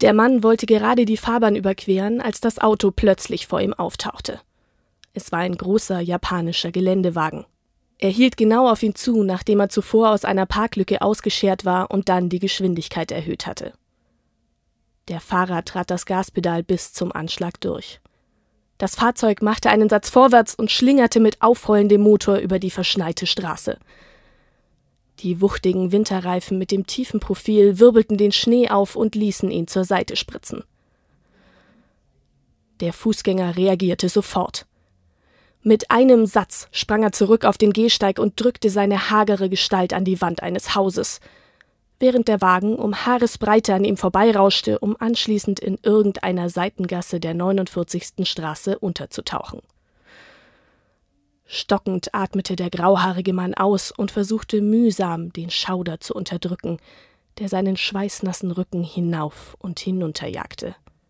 Der Mann wollte gerade die Fahrbahn überqueren, als das Auto plötzlich vor ihm auftauchte. Es war ein großer japanischer Geländewagen. Er hielt genau auf ihn zu, nachdem er zuvor aus einer Parklücke ausgeschert war und dann die Geschwindigkeit erhöht hatte. Der Fahrer trat das Gaspedal bis zum Anschlag durch. Das Fahrzeug machte einen Satz vorwärts und schlingerte mit aufheulendem Motor über die verschneite Straße. Die wuchtigen Winterreifen mit dem tiefen Profil wirbelten den Schnee auf und ließen ihn zur Seite spritzen. Der Fußgänger reagierte sofort. Mit einem Satz sprang er zurück auf den Gehsteig und drückte seine hagere Gestalt an die Wand eines Hauses, während der Wagen um Haaresbreite an ihm vorbeirauschte, um anschließend in irgendeiner Seitengasse der 49. Straße unterzutauchen. Stockend atmete der grauhaarige Mann aus und versuchte mühsam, den Schauder zu unterdrücken, der seinen schweißnassen Rücken hinauf und hinunter jagte.